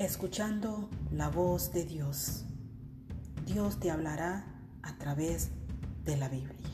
escuchando la voz de Dios. Dios te hablará a través de la Biblia.